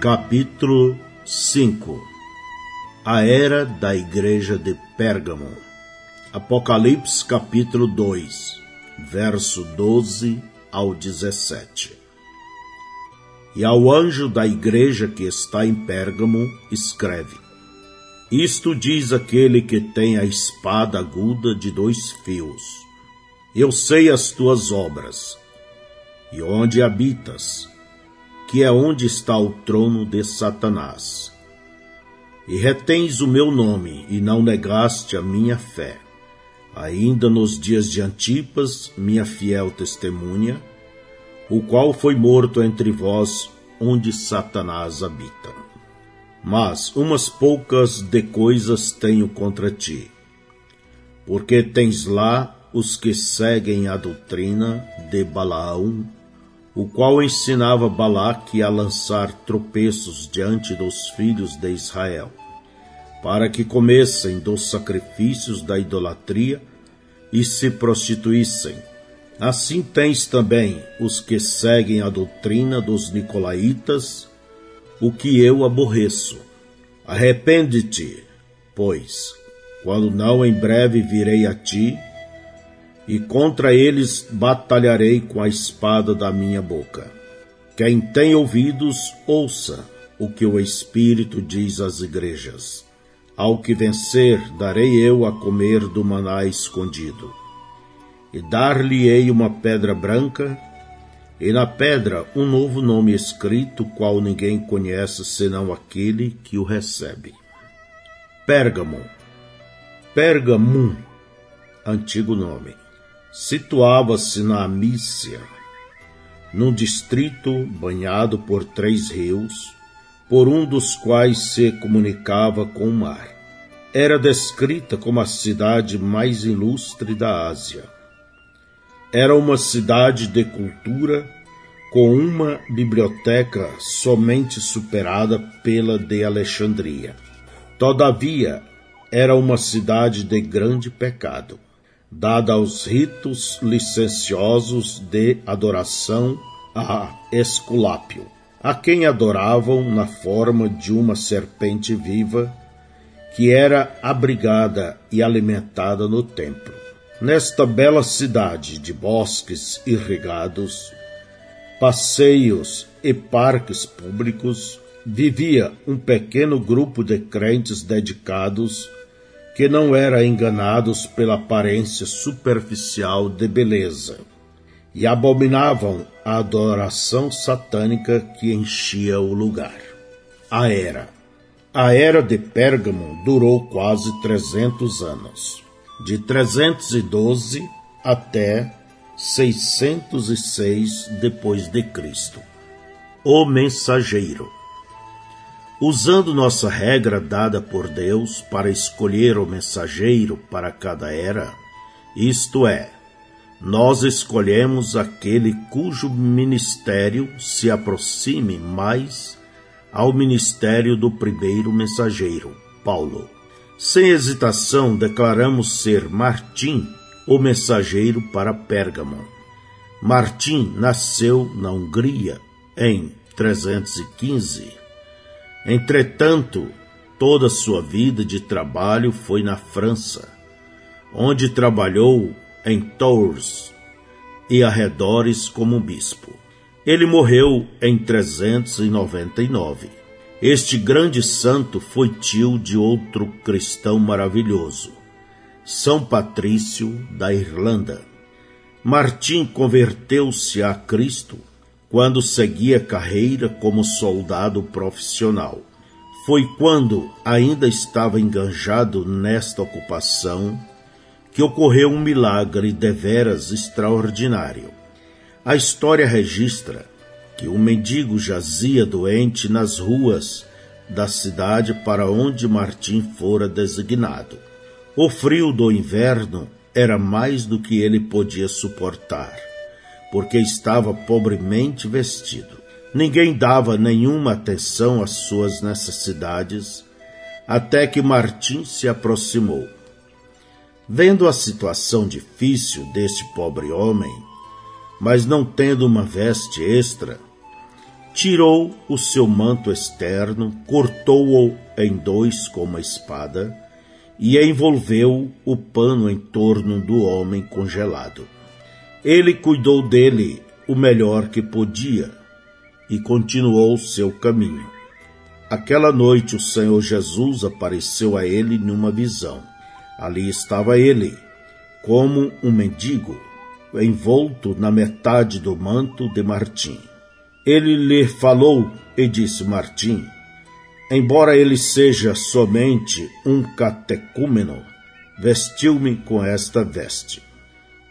Capítulo 5 A Era da Igreja de Pérgamo. Apocalipse capítulo 2 Verso 12 ao 17 E ao anjo da igreja que está em Pérgamo escreve Isto diz aquele que tem a espada aguda de dois fios. Eu sei as tuas obras. E onde habitas que é onde está o trono de Satanás. E retens o meu nome, e não negaste a minha fé. Ainda nos dias de Antipas, minha fiel testemunha, o qual foi morto entre vós, onde Satanás habita. Mas umas poucas de coisas tenho contra ti, porque tens lá os que seguem a doutrina de Balaão, o qual ensinava Balaque a lançar tropeços diante dos filhos de Israel, para que comessem dos sacrifícios da idolatria e se prostituíssem. Assim tens também os que seguem a doutrina dos nicolaítas, o que eu aborreço. Arrepende-te, pois, quando não em breve virei a ti, e contra eles batalharei com a espada da minha boca. Quem tem ouvidos, ouça o que o Espírito diz às igrejas. Ao que vencer, darei eu a comer do maná escondido. E dar-lhe-ei uma pedra branca, e na pedra um novo nome escrito, qual ninguém conhece senão aquele que o recebe. Pérgamo. Pergamum, antigo nome situava-se na Amícia, num distrito banhado por três rios, por um dos quais se comunicava com o mar. Era descrita como a cidade mais ilustre da Ásia. Era uma cidade de cultura com uma biblioteca somente superada pela de Alexandria. Todavia, era uma cidade de grande pecado dada aos ritos licenciosos de adoração a Esculápio, a quem adoravam na forma de uma serpente viva que era abrigada e alimentada no templo. Nesta bela cidade de bosques irrigados, passeios e parques públicos, vivia um pequeno grupo de crentes dedicados que não eram enganados pela aparência superficial de beleza, e abominavam a adoração satânica que enchia o lugar. A Era A Era de Pérgamo durou quase 300 anos, de 312 até 606 depois de Cristo. O Mensageiro Usando nossa regra dada por Deus para escolher o mensageiro para cada era, isto é, nós escolhemos aquele cujo ministério se aproxime mais ao ministério do primeiro mensageiro, Paulo. Sem hesitação, declaramos ser Martim o mensageiro para Pérgamo. Martim nasceu na Hungria em 315 Entretanto, toda sua vida de trabalho foi na França, onde trabalhou em Tours e arredores como bispo. Ele morreu em 399. Este grande santo foi tio de outro cristão maravilhoso, São Patrício da Irlanda. Martim converteu-se a Cristo quando seguia carreira como soldado profissional. Foi quando ainda estava enganjado nesta ocupação que ocorreu um milagre deveras extraordinário. A história registra que um mendigo jazia doente nas ruas da cidade para onde Martim fora designado. O frio do inverno era mais do que ele podia suportar porque estava pobremente vestido. Ninguém dava nenhuma atenção às suas necessidades, até que Martim se aproximou. Vendo a situação difícil deste pobre homem, mas não tendo uma veste extra, tirou o seu manto externo, cortou-o em dois com uma espada e envolveu o pano em torno do homem congelado. Ele cuidou dele o melhor que podia e continuou seu caminho. Aquela noite o Senhor Jesus apareceu a ele numa visão. Ali estava ele, como um mendigo, envolto na metade do manto de Martim. Ele lhe falou e disse: Martim, embora ele seja somente um catecúmeno, vestiu-me com esta veste.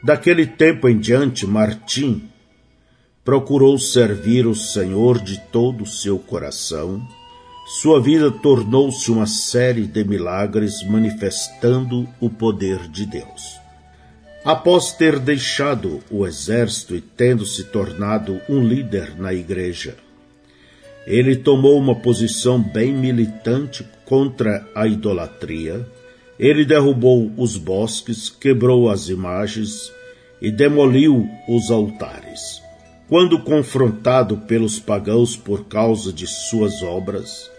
Daquele tempo em diante, Martim procurou servir o Senhor de todo o seu coração. Sua vida tornou-se uma série de milagres manifestando o poder de Deus. Após ter deixado o exército e tendo se tornado um líder na igreja, ele tomou uma posição bem militante contra a idolatria. Ele derrubou os bosques, quebrou as imagens e demoliu os altares. Quando confrontado pelos pagãos por causa de suas obras,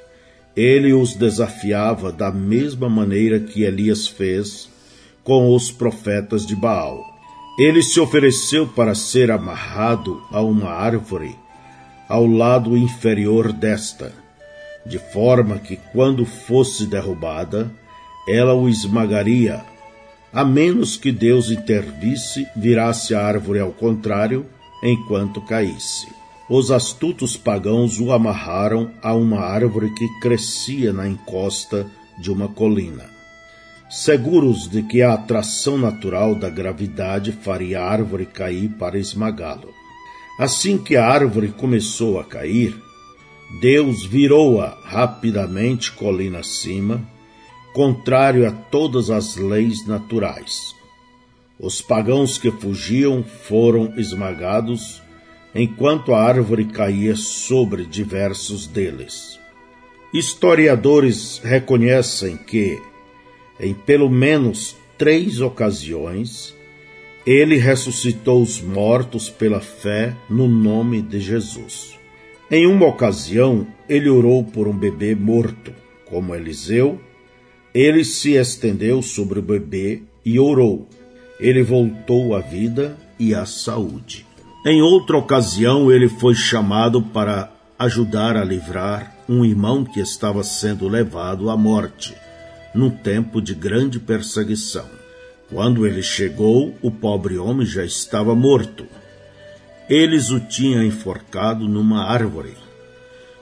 ele os desafiava da mesma maneira que Elias fez com os profetas de Baal. Ele se ofereceu para ser amarrado a uma árvore ao lado inferior desta, de forma que quando fosse derrubada, ela o esmagaria, a menos que Deus intervisse, virasse a árvore ao contrário, enquanto caísse. Os astutos pagãos o amarraram a uma árvore que crescia na encosta de uma colina seguros de que a atração natural da gravidade faria a árvore cair para esmagá-lo. Assim que a árvore começou a cair, Deus virou-a rapidamente colina acima, contrário a todas as leis naturais. Os pagãos que fugiam foram esmagados, enquanto a árvore caía sobre diversos deles. Historiadores reconhecem que, em pelo menos três ocasiões, ele ressuscitou os mortos pela fé no nome de Jesus. Em uma ocasião, ele orou por um bebê morto. Como Eliseu, ele se estendeu sobre o bebê e orou. Ele voltou à vida e à saúde. Em outra ocasião, ele foi chamado para ajudar a livrar um irmão que estava sendo levado à morte num tempo de grande perseguição. Quando ele chegou, o pobre homem já estava morto. Eles o tinham enforcado numa árvore.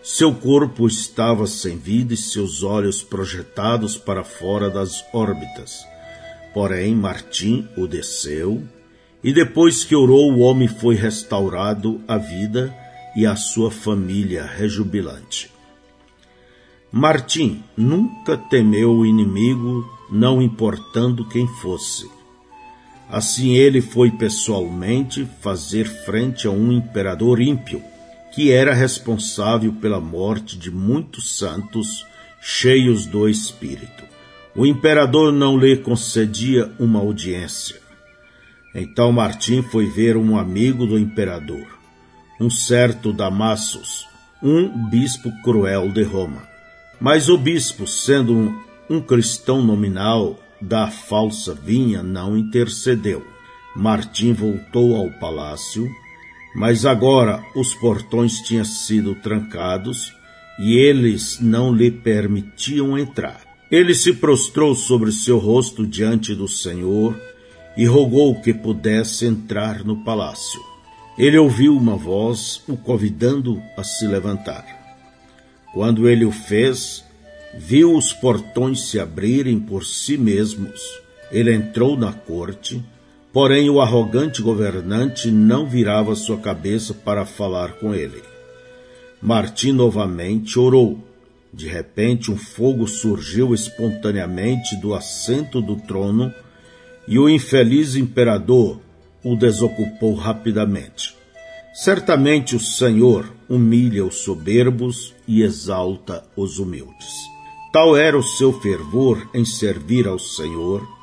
Seu corpo estava sem vida e seus olhos projetados para fora das órbitas. Porém, Martim o desceu, e depois que orou, o homem foi restaurado à vida e a sua família rejubilante. Martim nunca temeu o inimigo, não importando quem fosse. Assim ele foi pessoalmente fazer frente a um imperador ímpio, que era responsável pela morte de muitos santos cheios do Espírito. O imperador não lhe concedia uma audiência. Então Martim foi ver um amigo do imperador, um certo Damassus, um bispo cruel de Roma. Mas o bispo, sendo um, um cristão nominal da falsa vinha, não intercedeu. Martim voltou ao palácio, mas agora os portões tinham sido trancados e eles não lhe permitiam entrar. Ele se prostrou sobre seu rosto diante do Senhor e rogou que pudesse entrar no palácio. Ele ouviu uma voz o convidando a se levantar. Quando ele o fez, viu os portões se abrirem por si mesmos. Ele entrou na corte, porém o arrogante governante não virava sua cabeça para falar com ele. Martim novamente orou. De repente, um fogo surgiu espontaneamente do assento do trono e o infeliz imperador o desocupou rapidamente. Certamente o Senhor humilha os soberbos e exalta os humildes. Tal era o seu fervor em servir ao Senhor,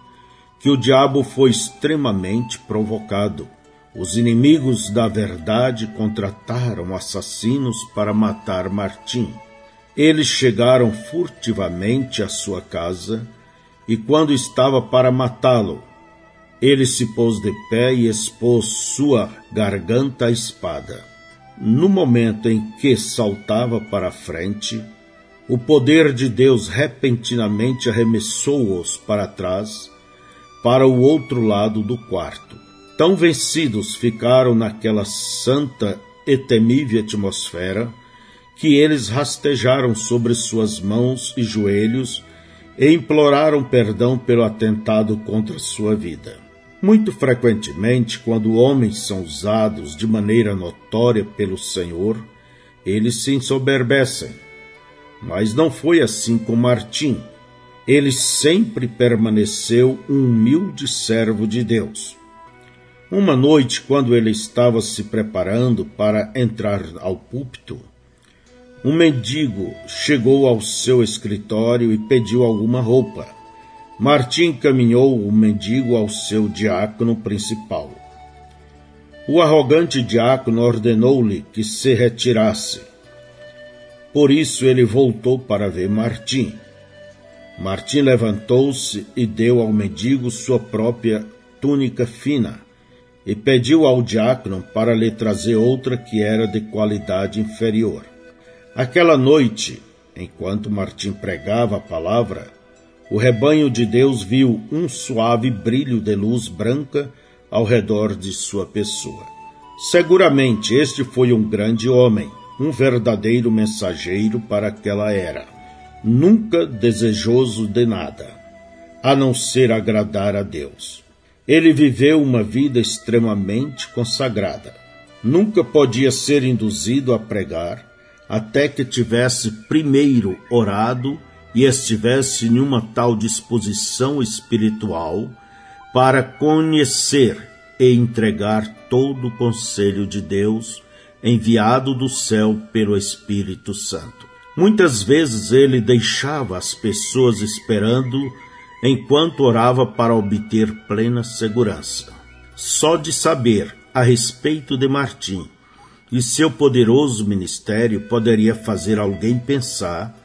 que o diabo foi extremamente provocado. Os inimigos da verdade contrataram assassinos para matar Martim. Eles chegaram furtivamente à sua casa e, quando estava para matá-lo, ele se pôs de pé e expôs sua garganta à espada. No momento em que saltava para a frente, o poder de Deus repentinamente arremessou-os para trás, para o outro lado do quarto. Tão vencidos ficaram naquela santa e temível atmosfera que eles rastejaram sobre suas mãos e joelhos e imploraram perdão pelo atentado contra sua vida. Muito frequentemente, quando homens são usados de maneira notória pelo Senhor, eles se ensoberbecem. Mas não foi assim com Martim. Ele sempre permaneceu um humilde servo de Deus. Uma noite, quando ele estava se preparando para entrar ao púlpito, um mendigo chegou ao seu escritório e pediu alguma roupa. Martim caminhou o mendigo ao seu diácono principal. O arrogante diácono ordenou-lhe que se retirasse. Por isso ele voltou para ver Martim. Martim levantou-se e deu ao mendigo sua própria túnica fina e pediu ao diácono para lhe trazer outra que era de qualidade inferior. Aquela noite, enquanto Martim pregava a palavra, o rebanho de Deus viu um suave brilho de luz branca ao redor de sua pessoa. Seguramente este foi um grande homem, um verdadeiro mensageiro para aquela era, nunca desejoso de nada, a não ser agradar a Deus. Ele viveu uma vida extremamente consagrada. Nunca podia ser induzido a pregar até que tivesse primeiro orado e estivesse em uma tal disposição espiritual para conhecer e entregar todo o conselho de Deus enviado do céu pelo Espírito Santo. Muitas vezes ele deixava as pessoas esperando enquanto orava para obter plena segurança. Só de saber a respeito de Martim e seu poderoso ministério poderia fazer alguém pensar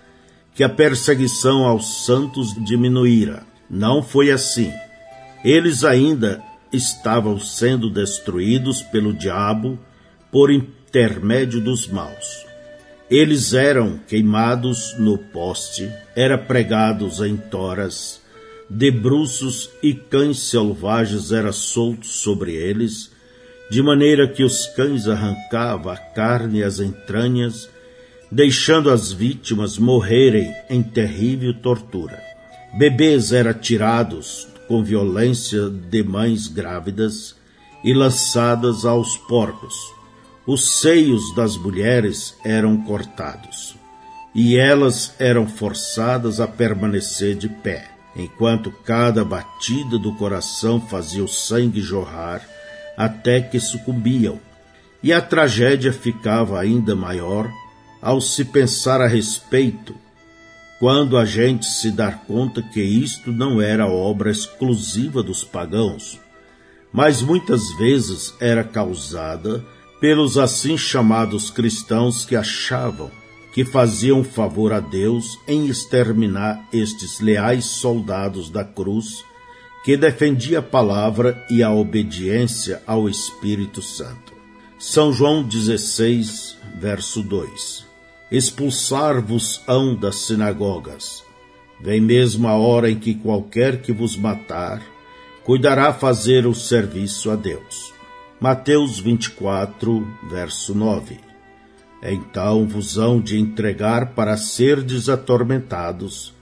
que a perseguição aos santos diminuíra. Não foi assim. Eles ainda estavam sendo destruídos pelo diabo por intermédio dos maus. Eles eram queimados no poste, eram pregados em toras, debruços e cães selvagens eram soltos sobre eles, de maneira que os cães arrancavam a carne e as entranhas deixando as vítimas morrerem em terrível tortura. Bebês eram tirados com violência de mães grávidas e lançadas aos porcos. Os seios das mulheres eram cortados e elas eram forçadas a permanecer de pé, enquanto cada batida do coração fazia o sangue jorrar até que sucumbiam. E a tragédia ficava ainda maior ao se pensar a respeito, quando a gente se dar conta que isto não era obra exclusiva dos pagãos, mas muitas vezes era causada pelos assim chamados cristãos que achavam que faziam favor a Deus em exterminar estes leais soldados da cruz que defendia a palavra e a obediência ao Espírito Santo. São João 16, verso 2 expulsar-vos-ão das sinagogas. Vem mesmo a hora em que qualquer que vos matar, cuidará fazer o serviço a Deus. Mateus 24, verso 9. Então vos hão de entregar para serdes atormentados,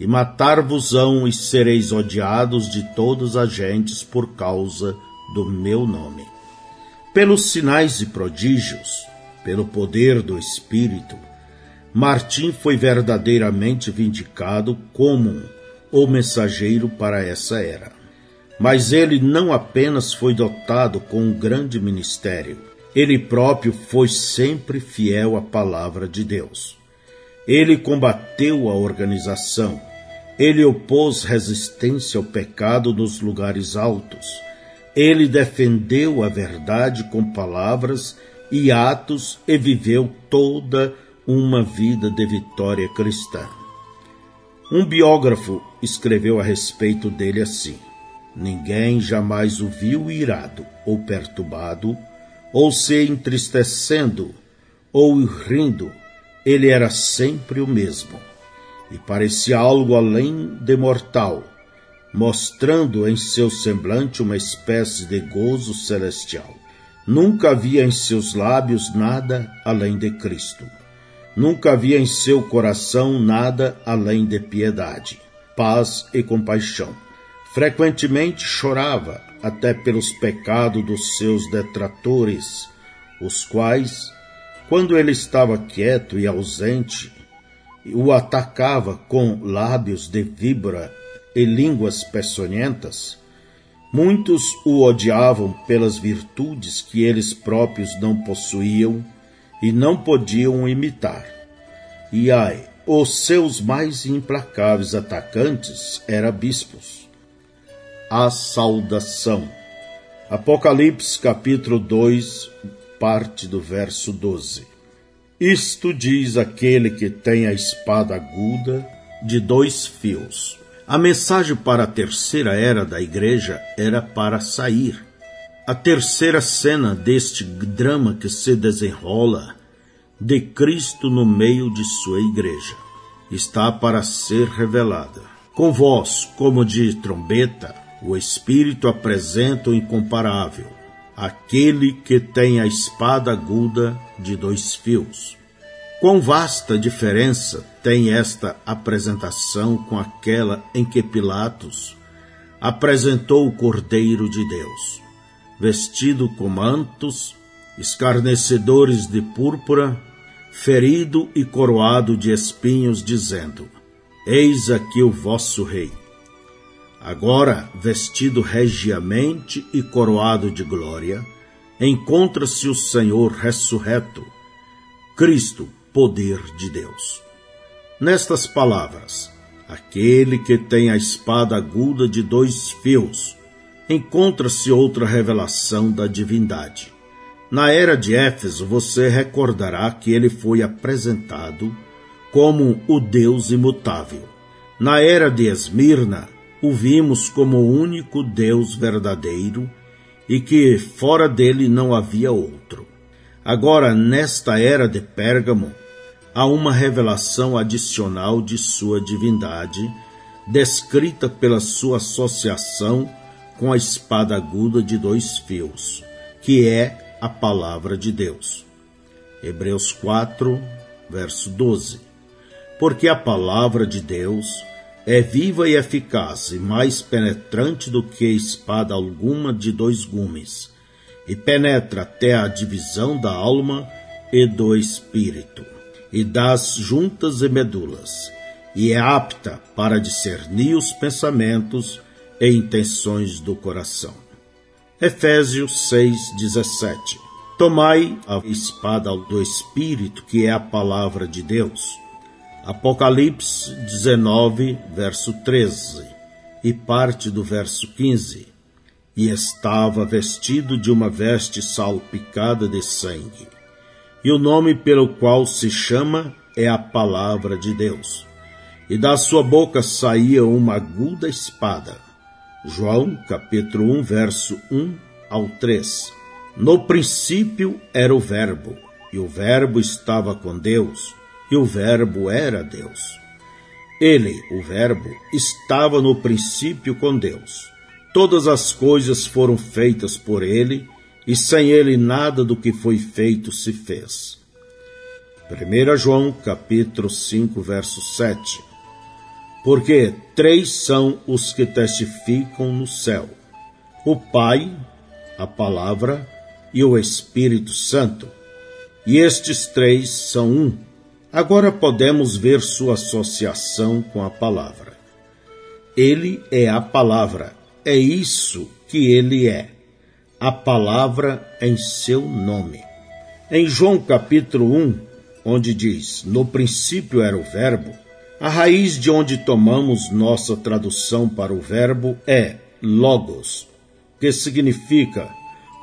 e matar-vos-ão e sereis odiados de todas as gentes por causa do meu nome. Pelos sinais e prodígios, pelo poder do Espírito, Martim foi verdadeiramente vindicado como o mensageiro para essa era. Mas ele não apenas foi dotado com um grande ministério, ele próprio foi sempre fiel à palavra de Deus. Ele combateu a organização, ele opôs resistência ao pecado nos lugares altos, Ele defendeu a verdade com palavras e atos e viveu toda uma vida de vitória cristã. Um biógrafo escreveu a respeito dele assim: Ninguém jamais o viu irado ou perturbado, ou se entristecendo ou rindo, ele era sempre o mesmo, e parecia algo além de mortal, mostrando em seu semblante uma espécie de gozo celestial. Nunca havia em seus lábios nada além de Cristo. Nunca havia em seu coração nada além de piedade, paz e compaixão. Frequentemente chorava até pelos pecados dos seus detratores, os quais, quando ele estava quieto e ausente, o atacava com lábios de víbora e línguas peçonhentas, muitos o odiavam pelas virtudes que eles próprios não possuíam e não podiam imitar. E ai, os seus mais implacáveis atacantes eram bispos. A saudação. Apocalipse capítulo 2, parte do verso 12. Isto diz aquele que tem a espada aguda de dois fios a mensagem para a terceira era da igreja era para sair. A terceira cena deste drama que se desenrola de Cristo no meio de sua igreja está para ser revelada. Com voz como de trombeta, o Espírito apresenta o incomparável, aquele que tem a espada aguda de dois fios. Quão vasta diferença tem esta apresentação com aquela em que Pilatos apresentou o Cordeiro de Deus, vestido com mantos, escarnecedores de púrpura, ferido e coroado de espinhos, dizendo: Eis aqui o vosso rei. Agora, vestido regiamente e coroado de glória, encontra-se o Senhor ressurreto, Cristo, poder de Deus. Nestas palavras, aquele que tem a espada aguda de dois fios, encontra-se outra revelação da divindade. Na era de Éfeso, você recordará que ele foi apresentado como o Deus imutável. Na era de Esmirna, o vimos como o único Deus verdadeiro e que fora dele não havia outro. Agora, nesta era de Pérgamo, há uma revelação adicional de sua divindade, descrita pela sua associação com a espada aguda de dois fios, que é a palavra de Deus. Hebreus 4, verso 12. Porque a palavra de Deus é viva e eficaz e mais penetrante do que espada alguma de dois gumes, e penetra até a divisão da alma e do espírito e das juntas e medulas, e é apta para discernir os pensamentos e intenções do coração. Efésios 6:17 Tomai a espada do Espírito, que é a palavra de Deus. Apocalipse 19, verso 13 e parte do verso 15. E estava vestido de uma veste salpicada de sangue e o nome pelo qual se chama é a palavra de Deus. E da sua boca saía uma aguda espada. João, capítulo 1, verso 1 ao 3. No princípio era o Verbo, e o Verbo estava com Deus, e o Verbo era Deus. Ele, o Verbo, estava no princípio com Deus. Todas as coisas foram feitas por ele, e sem ele nada do que foi feito se fez. 1 João capítulo 5, verso 7 Porque três são os que testificam no céu, o Pai, a Palavra e o Espírito Santo, e estes três são um. Agora podemos ver sua associação com a Palavra. Ele é a Palavra, é isso que ele é a palavra em seu nome. Em João capítulo 1, onde diz: No princípio era o Verbo, a raiz de onde tomamos nossa tradução para o verbo é logos. que significa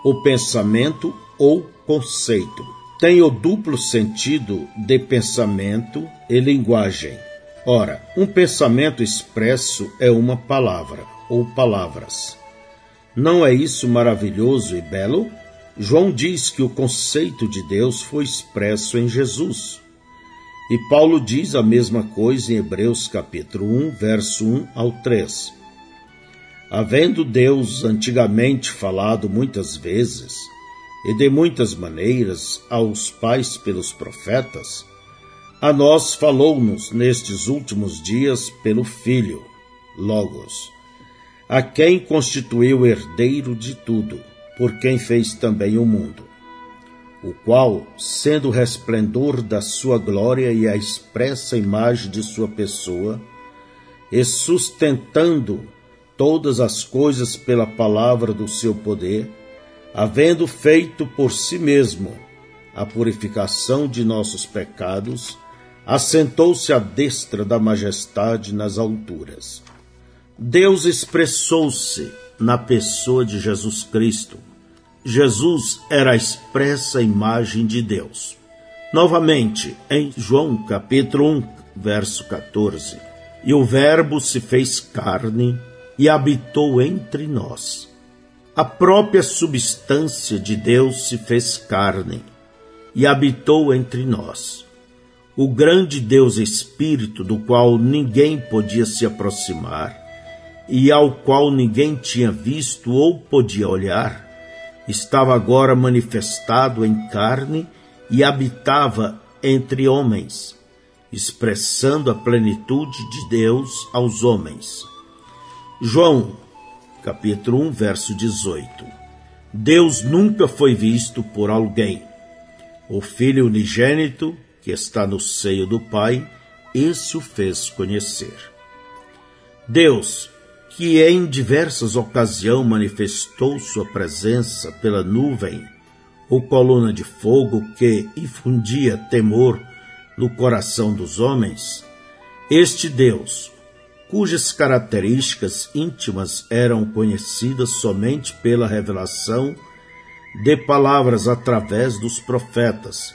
o pensamento ou conceito. Tem o duplo sentido de pensamento e linguagem. Ora, um pensamento expresso é uma palavra ou palavras. Não é isso maravilhoso e belo? João diz que o conceito de Deus foi expresso em Jesus. E Paulo diz a mesma coisa em Hebreus capítulo 1, verso 1 ao 3. Havendo Deus antigamente falado muitas vezes e de muitas maneiras aos pais pelos profetas, a nós falou-nos nestes últimos dias pelo Filho, Logos, a quem constituiu herdeiro de tudo, por quem fez também o mundo o qual, sendo o resplendor da sua glória e a expressa imagem de sua pessoa, e sustentando todas as coisas pela palavra do seu poder, havendo feito por si mesmo a purificação de nossos pecados, assentou-se à destra da majestade nas alturas. Deus expressou-se na pessoa de Jesus Cristo, Jesus era a expressa imagem de Deus. Novamente, em João capítulo 1, verso 14, e o Verbo se fez carne e habitou entre nós. A própria substância de Deus se fez carne e habitou entre nós. O grande Deus Espírito, do qual ninguém podia se aproximar e ao qual ninguém tinha visto ou podia olhar, estava agora manifestado em carne e habitava entre homens, expressando a plenitude de Deus aos homens. João, capítulo 1, verso 18. Deus nunca foi visto por alguém. O Filho unigênito, que está no seio do Pai, esse o fez conhecer. Deus, que em diversas ocasiões manifestou sua presença pela nuvem ou coluna de fogo que infundia temor no coração dos homens, este Deus, cujas características íntimas eram conhecidas somente pela revelação de palavras através dos profetas,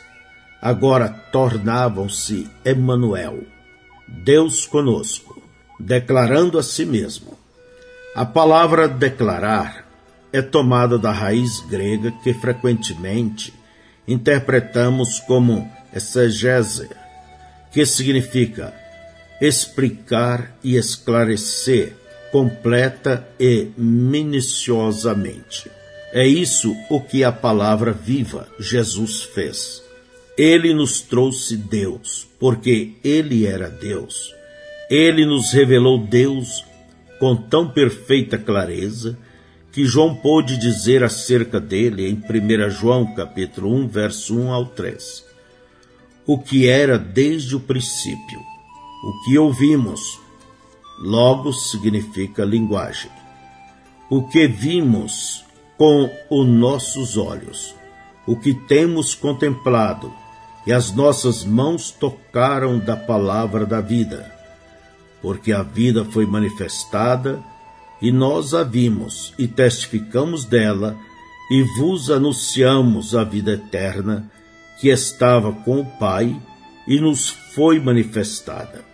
agora tornavam-se Emanuel, Deus conosco, declarando a si mesmo: a palavra declarar é tomada da raiz grega que frequentemente interpretamos como exegese, que significa explicar e esclarecer completa e minuciosamente. É isso o que a palavra viva Jesus fez. Ele nos trouxe Deus, porque ele era Deus. Ele nos revelou Deus com tão perfeita clareza que João pôde dizer acerca dele em 1 João capítulo 1, verso 1 ao 3. O que era desde o princípio, o que ouvimos, logo significa linguagem. O que vimos com os nossos olhos, o que temos contemplado, e as nossas mãos tocaram da palavra da vida porque a vida foi manifestada e nós a vimos e testificamos dela e vos anunciamos a vida eterna que estava com o Pai e nos foi manifestada.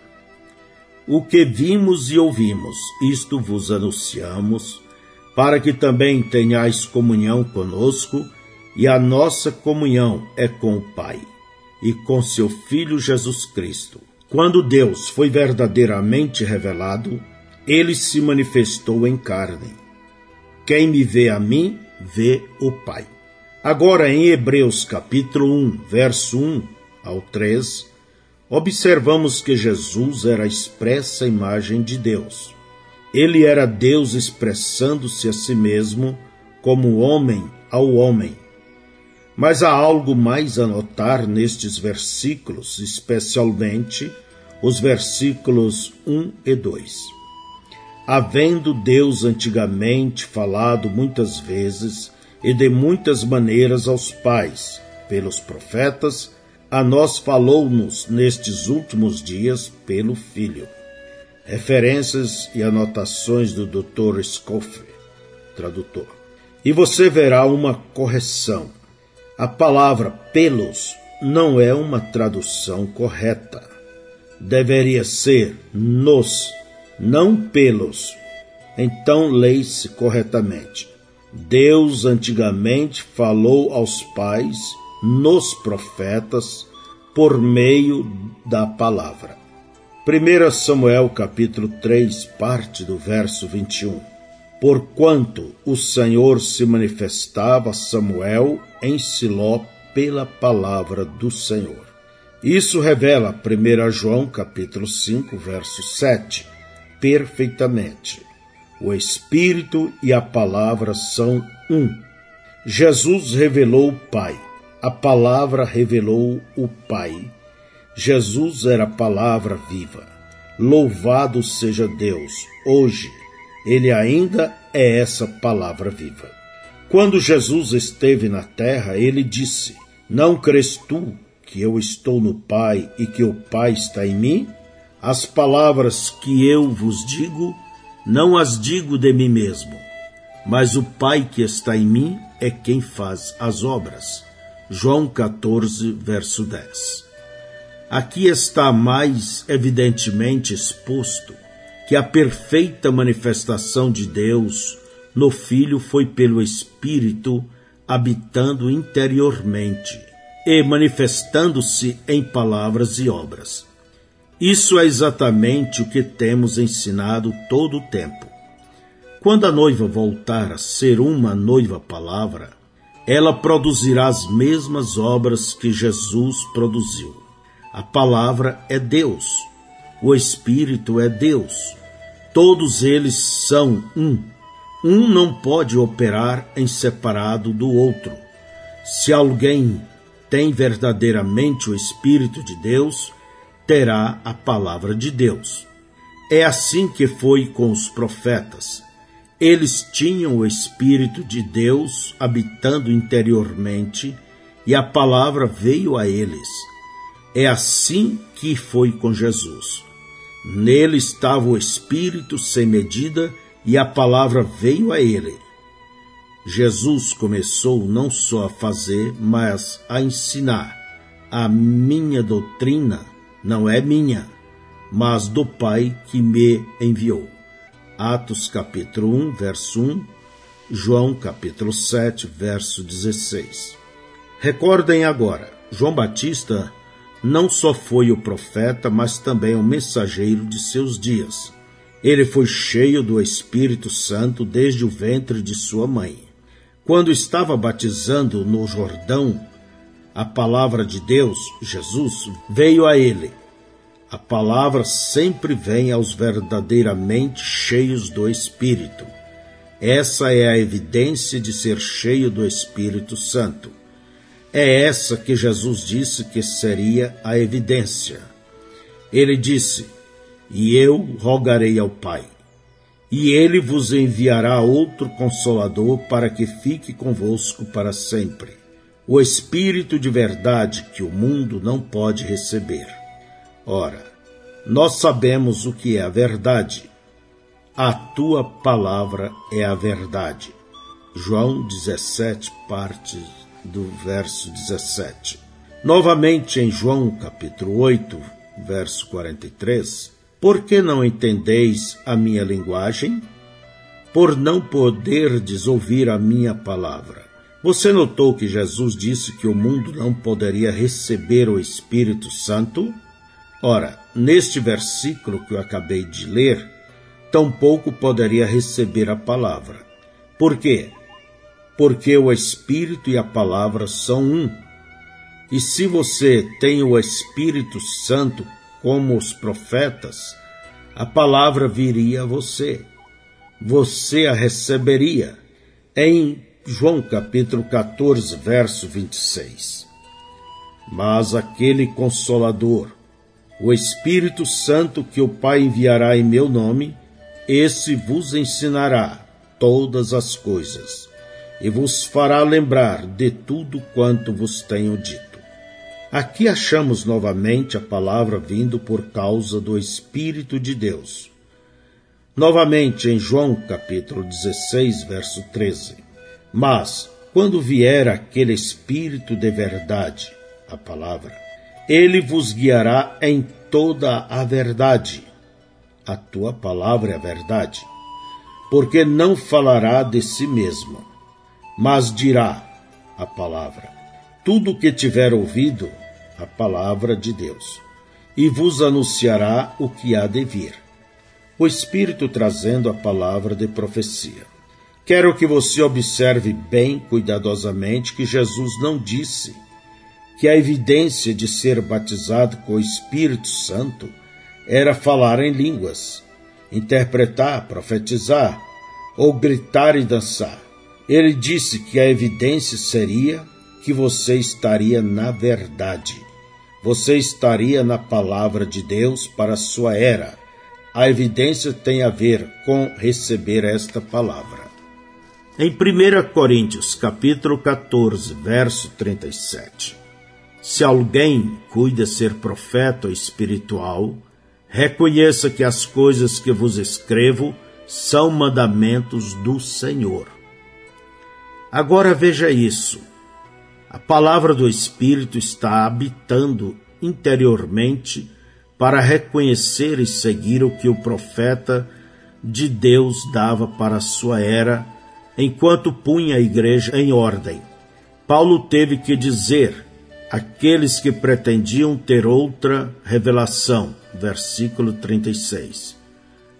O que vimos e ouvimos, isto vos anunciamos, para que também tenhais comunhão conosco, e a nossa comunhão é com o Pai e com seu Filho Jesus Cristo quando Deus foi verdadeiramente revelado, ele se manifestou em carne. Quem me vê a mim, vê o Pai. Agora, em Hebreus capítulo 1, verso 1 ao 3, observamos que Jesus era a expressa imagem de Deus. Ele era Deus expressando-se a si mesmo como homem ao homem. Mas há algo mais a notar nestes versículos, especialmente os versículos 1 e 2. Havendo Deus antigamente falado muitas vezes e de muitas maneiras aos pais, pelos profetas, a nós falou-nos nestes últimos dias pelo Filho. Referências e anotações do Dr. Scofield, tradutor. E você verá uma correção. A palavra pelos não é uma tradução correta. Deveria ser nos, não pelos. Então leia-se corretamente. Deus antigamente falou aos pais, nos profetas, por meio da palavra. 1 Samuel capítulo 3, parte do verso 21. Porquanto o Senhor se manifestava a Samuel em Siló pela palavra do Senhor. Isso revela 1 João capítulo 5, verso 7, perfeitamente. O Espírito e a palavra são um. Jesus revelou o Pai. A palavra revelou o Pai. Jesus era a palavra viva. Louvado seja Deus. Hoje, ele ainda é essa palavra viva. Quando Jesus esteve na terra, ele disse: Não crês tu que eu estou no Pai e que o Pai está em mim? As palavras que eu vos digo, não as digo de mim mesmo, mas o Pai que está em mim é quem faz as obras. João 14, verso 10. Aqui está mais evidentemente exposto que a perfeita manifestação de Deus no Filho foi pelo Espírito habitando interiormente e manifestando-se em palavras e obras. Isso é exatamente o que temos ensinado todo o tempo. Quando a noiva voltar a ser uma noiva palavra, ela produzirá as mesmas obras que Jesus produziu. A palavra é Deus, o Espírito é Deus. Todos eles são um. Um não pode operar em separado do outro. Se alguém tem verdadeiramente o Espírito de Deus, terá a palavra de Deus. É assim que foi com os profetas. Eles tinham o Espírito de Deus habitando interiormente e a palavra veio a eles. É assim que foi com Jesus. Nele estava o Espírito sem medida e a palavra veio a ele. Jesus começou não só a fazer, mas a ensinar. A minha doutrina não é minha, mas do Pai que me enviou. Atos capítulo 1, verso 1, João capítulo 7, verso 16. Recordem agora, João Batista não só foi o profeta, mas também o mensageiro de seus dias. Ele foi cheio do Espírito Santo desde o ventre de sua mãe. Quando estava batizando no Jordão, a palavra de Deus, Jesus, veio a ele. A palavra sempre vem aos verdadeiramente cheios do Espírito. Essa é a evidência de ser cheio do Espírito Santo. É essa que Jesus disse que seria a evidência. Ele disse: E eu rogarei ao Pai, e ele vos enviará outro consolador para que fique convosco para sempre o Espírito de verdade que o mundo não pode receber. Ora, nós sabemos o que é a verdade. A tua palavra é a verdade. João 17, parte do verso 17. Novamente em João capítulo 8, verso 43, Por que não entendeis a minha linguagem? Por não poderdes ouvir a minha palavra. Você notou que Jesus disse que o mundo não poderia receber o Espírito Santo? Ora, neste versículo que eu acabei de ler, tampouco poderia receber a palavra. Por quê? Porque o Espírito e a palavra são um. E se você tem o Espírito Santo como os profetas, a palavra viria a você. Você a receberia. Em João capítulo 14, verso 26. Mas aquele consolador, o Espírito Santo que o Pai enviará em meu nome, esse vos ensinará todas as coisas e vos fará lembrar de tudo quanto vos tenho dito. Aqui achamos novamente a palavra vindo por causa do Espírito de Deus. Novamente em João capítulo 16, verso 13. Mas, quando vier aquele Espírito de verdade, a palavra, ele vos guiará em toda a verdade. A tua palavra é a verdade. Porque não falará de si mesmo, mas dirá a palavra. Tudo o que tiver ouvido, a palavra de Deus, e vos anunciará o que há de vir. O Espírito trazendo a palavra de profecia. Quero que você observe bem cuidadosamente que Jesus não disse que a evidência de ser batizado com o Espírito Santo era falar em línguas, interpretar, profetizar ou gritar e dançar. Ele disse que a evidência seria que você estaria na verdade. Você estaria na palavra de Deus para a sua era. A evidência tem a ver com receber esta palavra. Em 1 Coríntios, capítulo 14, verso 37. Se alguém cuida ser profeta ou espiritual, reconheça que as coisas que vos escrevo são mandamentos do Senhor. Agora veja isso. A palavra do Espírito está habitando interiormente para reconhecer e seguir o que o profeta de Deus dava para sua era, enquanto punha a igreja em ordem. Paulo teve que dizer aqueles que pretendiam ter outra revelação. Versículo 36.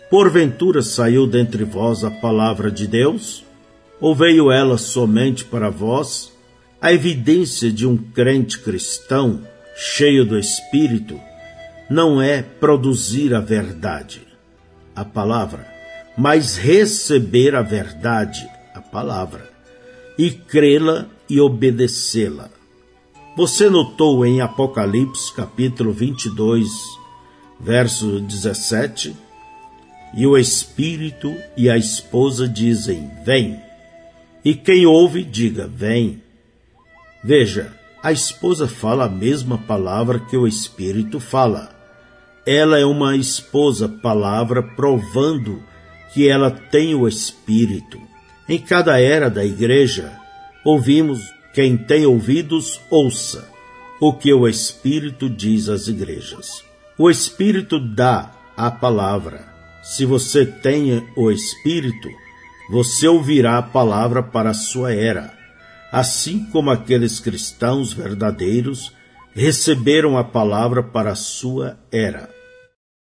Porventura saiu dentre vós a palavra de Deus? Ou veio ela somente para vós? A evidência de um crente cristão cheio do Espírito não é produzir a verdade, a palavra, mas receber a verdade, a palavra, e crê-la e obedecê-la. Você notou em Apocalipse capítulo 22, verso 17? E o Espírito e a esposa dizem: Vem. E quem ouve, diga: Vem. Veja, a esposa fala a mesma palavra que o Espírito fala. Ela é uma esposa palavra provando que ela tem o Espírito. Em cada era da igreja, ouvimos quem tem ouvidos, ouça o que o Espírito diz às igrejas. O Espírito dá a palavra. Se você tem o Espírito, você ouvirá a palavra para a sua era, assim como aqueles cristãos verdadeiros receberam a palavra para a sua era.